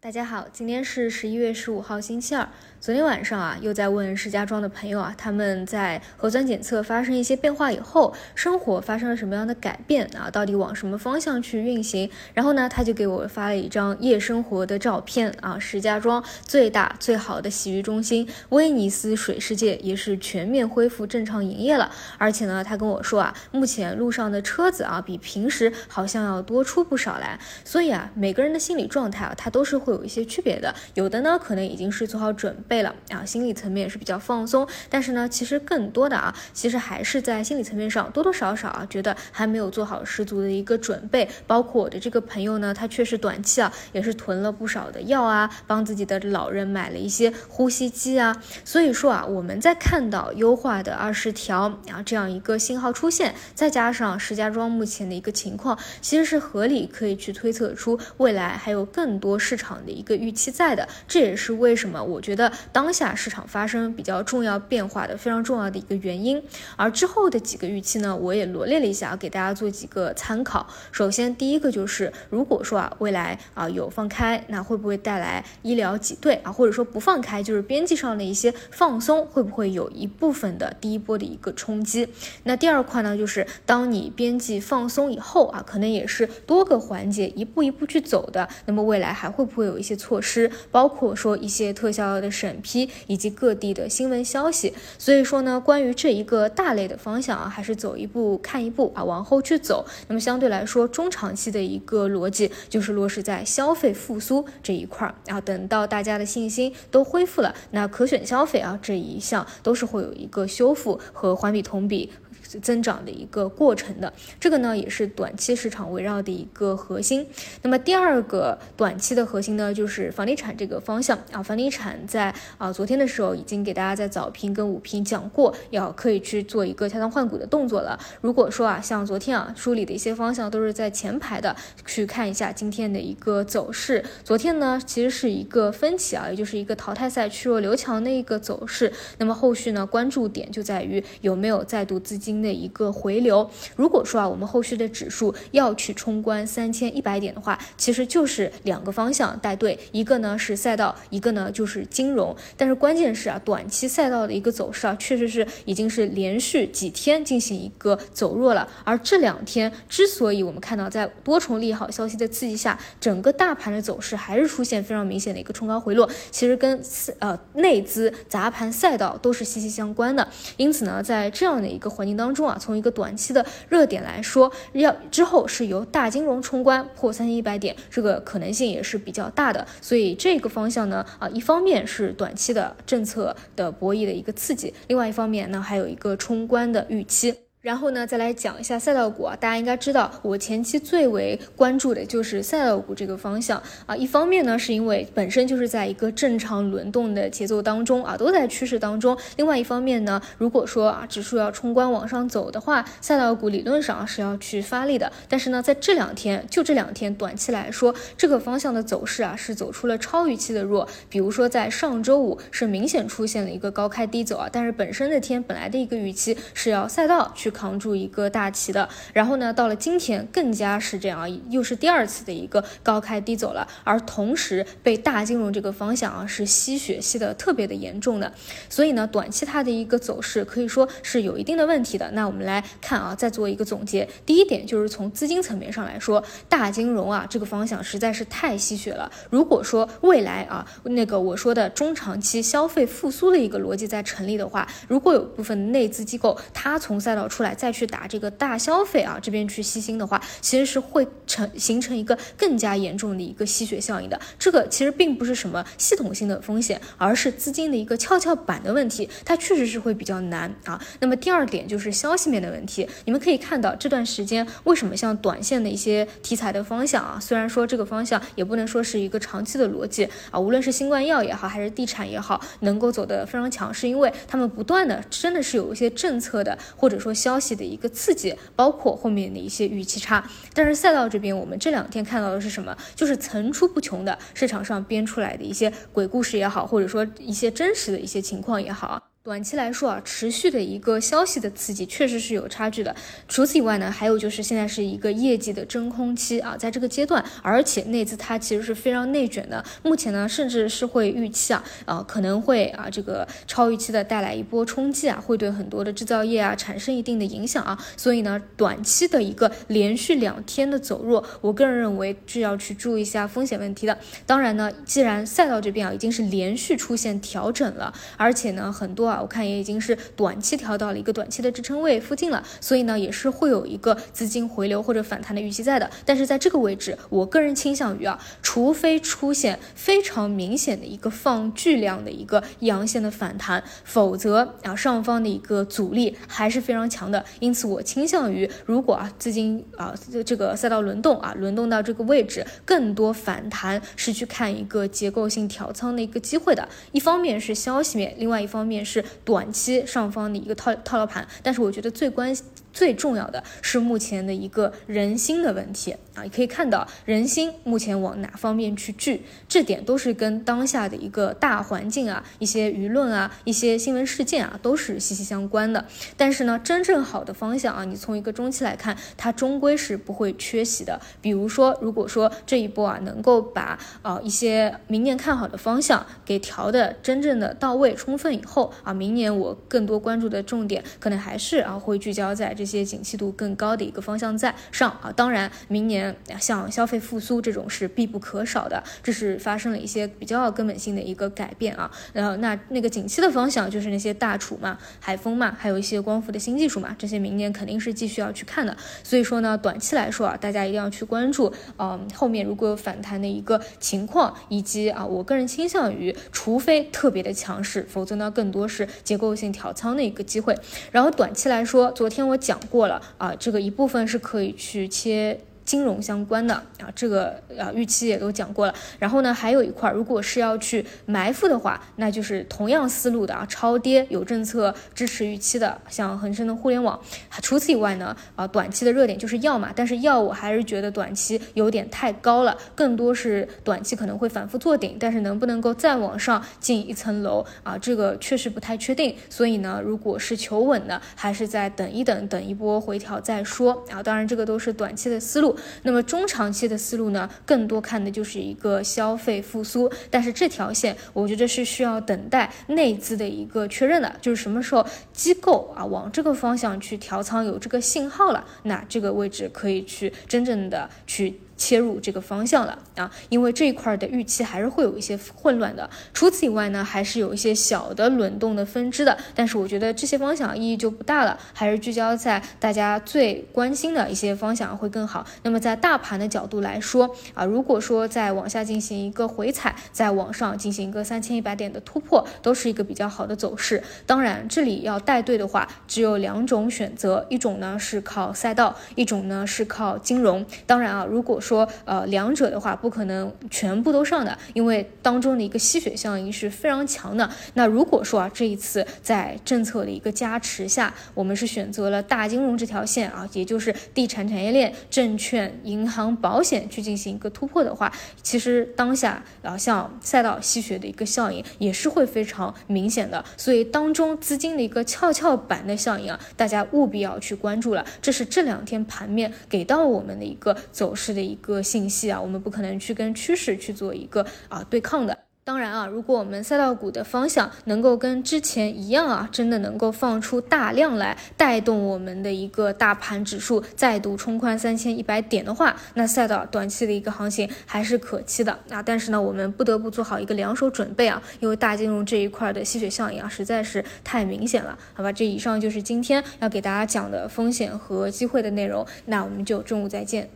大家好，今天是十一月十五号，星期二。昨天晚上啊，又在问石家庄的朋友啊，他们在核酸检测发生一些变化以后，生活发生了什么样的改变啊？到底往什么方向去运行？然后呢，他就给我发了一张夜生活的照片啊。石家庄最大最好的洗浴中心威尼斯水世界也是全面恢复正常营业了。而且呢，他跟我说啊，目前路上的车子啊，比平时好像要多出不少来。所以啊，每个人的心理状态啊，他都是会有一些区别的。有的呢，可能已经是做好准备。了啊，心理层面也是比较放松，但是呢，其实更多的啊，其实还是在心理层面上多多少少啊，觉得还没有做好十足的一个准备。包括我的这个朋友呢，他确实短期啊，也是囤了不少的药啊，帮自己的老人买了一些呼吸机啊。所以说啊，我们在看到优化的二十条啊这样一个信号出现，再加上石家庄目前的一个情况，其实是合理可以去推测出未来还有更多市场的一个预期在的。这也是为什么我觉得。当下市场发生比较重要变化的非常重要的一个原因，而之后的几个预期呢，我也罗列了一下，给大家做几个参考。首先，第一个就是，如果说啊，未来啊有放开，那会不会带来医疗挤兑啊？或者说不放开，就是边际上的一些放松，会不会有一部分的第一波的一个冲击？那第二块呢，就是当你边际放松以后啊，可能也是多个环节一步一步去走的。那么未来还会不会有一些措施，包括说一些特效的审？审批以及各地的新闻消息，所以说呢，关于这一个大类的方向啊，还是走一步看一步啊，往后去走。那么相对来说，中长期的一个逻辑就是落实在消费复苏这一块儿啊，等到大家的信心都恢复了，那可选消费啊这一项都是会有一个修复和环比同比。增长的一个过程的，这个呢也是短期市场围绕的一个核心。那么第二个短期的核心呢，就是房地产这个方向啊。房地产在啊昨天的时候已经给大家在早评跟午评讲过，要可以去做一个调仓换股的动作了。如果说啊像昨天啊梳理的一些方向都是在前排的，去看一下今天的一个走势。昨天呢其实是一个分歧啊，也就是一个淘汰赛去弱留强的一个走势。那么后续呢关注点就在于有没有再度资金。的一个回流，如果说啊，我们后续的指数要去冲关三千一百点的话，其实就是两个方向带队，一个呢是赛道，一个呢就是金融。但是关键是啊，短期赛道的一个走势啊，确实是已经是连续几天进行一个走弱了。而这两天之所以我们看到在多重利好消息的刺激下，整个大盘的走势还是出现非常明显的一个冲高回落，其实跟呃内资砸盘赛道都是息息相关的。因此呢，在这样的一个环境当，当中啊，从一个短期的热点来说，要之后是由大金融冲关破三千一百点，这个可能性也是比较大的。所以这个方向呢，啊，一方面是短期的政策的博弈的一个刺激，另外一方面呢，还有一个冲关的预期。然后呢，再来讲一下赛道股啊，大家应该知道，我前期最为关注的就是赛道股这个方向啊。一方面呢，是因为本身就是在一个正常轮动的节奏当中啊，都在趋势当中；另外一方面呢，如果说啊指数要冲关往上走的话，赛道股理论上是要去发力的。但是呢，在这两天，就这两天短期来说，这个方向的走势啊是走出了超预期的弱。比如说在上周五是明显出现了一个高开低走啊，但是本身那天本来的一个预期是要赛道去去。扛住一个大旗的，然后呢，到了今天更加是这样啊，又是第二次的一个高开低走了，而同时被大金融这个方向啊是吸血吸的特别的严重的，所以呢，短期它的一个走势可以说是有一定的问题的。那我们来看啊，再做一个总结，第一点就是从资金层面上来说，大金融啊这个方向实在是太吸血了。如果说未来啊那个我说的中长期消费复苏的一个逻辑在成立的话，如果有部分内资机构它从赛道出。出来再去打这个大消费啊，这边去吸星的话，其实是会成形成一个更加严重的一个吸血效应的。这个其实并不是什么系统性的风险，而是资金的一个跷跷板的问题，它确实是会比较难啊。那么第二点就是消息面的问题，你们可以看到这段时间为什么像短线的一些题材的方向啊，虽然说这个方向也不能说是一个长期的逻辑啊，无论是新冠药也好，还是地产也好，能够走得非常强，是因为他们不断的真的是有一些政策的或者说消。消息的一个刺激，包括后面的一些预期差，但是赛道这边，我们这两天看到的是什么？就是层出不穷的市场上编出来的一些鬼故事也好，或者说一些真实的一些情况也好。短期来说啊，持续的一个消息的刺激确实是有差距的。除此以外呢，还有就是现在是一个业绩的真空期啊，在这个阶段，而且内资它其实是非常内卷的。目前呢，甚至是会预期啊，啊可能会啊这个超预期的带来一波冲击啊，会对很多的制造业啊产生一定的影响啊。所以呢，短期的一个连续两天的走弱，我个人认为是要去注意一下风险问题的。当然呢，既然赛道这边啊已经是连续出现调整了，而且呢很多啊。我看也已经是短期调到了一个短期的支撑位附近了，所以呢也是会有一个资金回流或者反弹的预期在的。但是在这个位置，我个人倾向于啊，除非出现非常明显的一个放巨量的一个阳线的反弹，否则啊上方的一个阻力还是非常强的。因此我倾向于，如果啊资金啊这个赛道轮动啊轮动到这个位置，更多反弹是去看一个结构性调仓的一个机会的。一方面是消息面，另外一方面是。短期上方的一个套套牢盘，但是我觉得最关。最重要的是目前的一个人心的问题啊，你可以看到人心目前往哪方面去聚，这点都是跟当下的一个大环境啊、一些舆论啊、一些新闻事件啊都是息息相关的。但是呢，真正好的方向啊，你从一个中期来看，它终归是不会缺席的。比如说，如果说这一波啊能够把啊一些明年看好的方向给调的真正的到位、充分以后啊，明年我更多关注的重点可能还是啊会聚焦在这。一些景气度更高的一个方向在上啊，当然明年像消费复苏这种是必不可少的，这是发生了一些比较根本性的一个改变啊。然后那那个景气的方向就是那些大储嘛、海风嘛，还有一些光伏的新技术嘛，这些明年肯定是继续要去看的。所以说呢，短期来说啊，大家一定要去关注，嗯，后面如果有反弹的一个情况，以及啊，我个人倾向于，除非特别的强势，否则呢，更多是结构性调仓的一个机会。然后短期来说，昨天我讲。过了啊，这个一部分是可以去切。金融相关的啊，这个啊预期也都讲过了。然后呢，还有一块，如果是要去埋伏的话，那就是同样思路的啊，超跌有政策支持预期的，像恒生的互联网。除此以外呢，啊，短期的热点就是药嘛，但是药我还是觉得短期有点太高了，更多是短期可能会反复做顶，但是能不能够再往上进一层楼啊，这个确实不太确定。所以呢，如果是求稳的，还是再等一等，等一波回调再说啊。当然，这个都是短期的思路。那么中长期的思路呢，更多看的就是一个消费复苏，但是这条线我觉得是需要等待内资的一个确认的，就是什么时候机构啊往这个方向去调仓有这个信号了，那这个位置可以去真正的去。切入这个方向了啊，因为这一块的预期还是会有一些混乱的。除此以外呢，还是有一些小的轮动的分支的，但是我觉得这些方向意义就不大了，还是聚焦在大家最关心的一些方向会更好。那么在大盘的角度来说啊，如果说再往下进行一个回踩，再往上进行一个三千一百点的突破，都是一个比较好的走势。当然，这里要带队的话，只有两种选择，一种呢是靠赛道，一种呢是靠金融。当然啊，如果说说呃，两者的话不可能全部都上的，因为当中的一个吸血效应是非常强的。那如果说啊，这一次在政策的一个加持下，我们是选择了大金融这条线啊，也就是地产产业链、证券、银行、保险去进行一个突破的话，其实当下啊，像赛道吸血的一个效应也是会非常明显的。所以当中资金的一个跷跷板的效应啊，大家务必要去关注了。这是这两天盘面给到我们的一个走势的。一一个信息啊，我们不可能去跟趋势去做一个啊对抗的。当然啊，如果我们赛道股的方向能够跟之前一样啊，真的能够放出大量来带动我们的一个大盘指数再度冲宽三千一百点的话，那赛道短期的一个行情还是可期的啊。但是呢，我们不得不做好一个两手准备啊，因为大金融这一块的吸血效应啊，实在是太明显了。好吧，这以上就是今天要给大家讲的风险和机会的内容，那我们就中午再见。